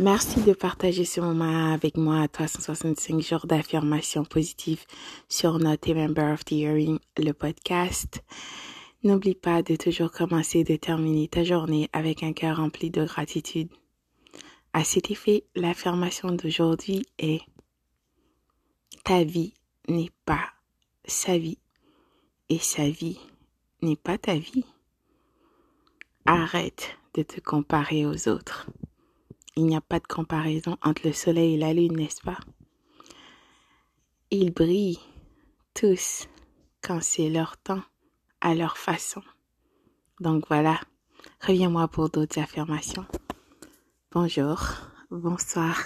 Merci de partager ce moment avec moi à 365 jours d'affirmation positive sur notre Member of the Hearing, le podcast. N'oublie pas de toujours commencer et de terminer ta journée avec un cœur rempli de gratitude. À cet effet, l'affirmation d'aujourd'hui est Ta vie n'est pas sa vie et sa vie n'est pas ta vie. Arrête de te comparer aux autres. Il n'y a pas de comparaison entre le soleil et la lune, n'est-ce pas? Ils brillent tous quand c'est leur temps, à leur façon. Donc voilà, reviens-moi pour d'autres affirmations. Bonjour, bonsoir.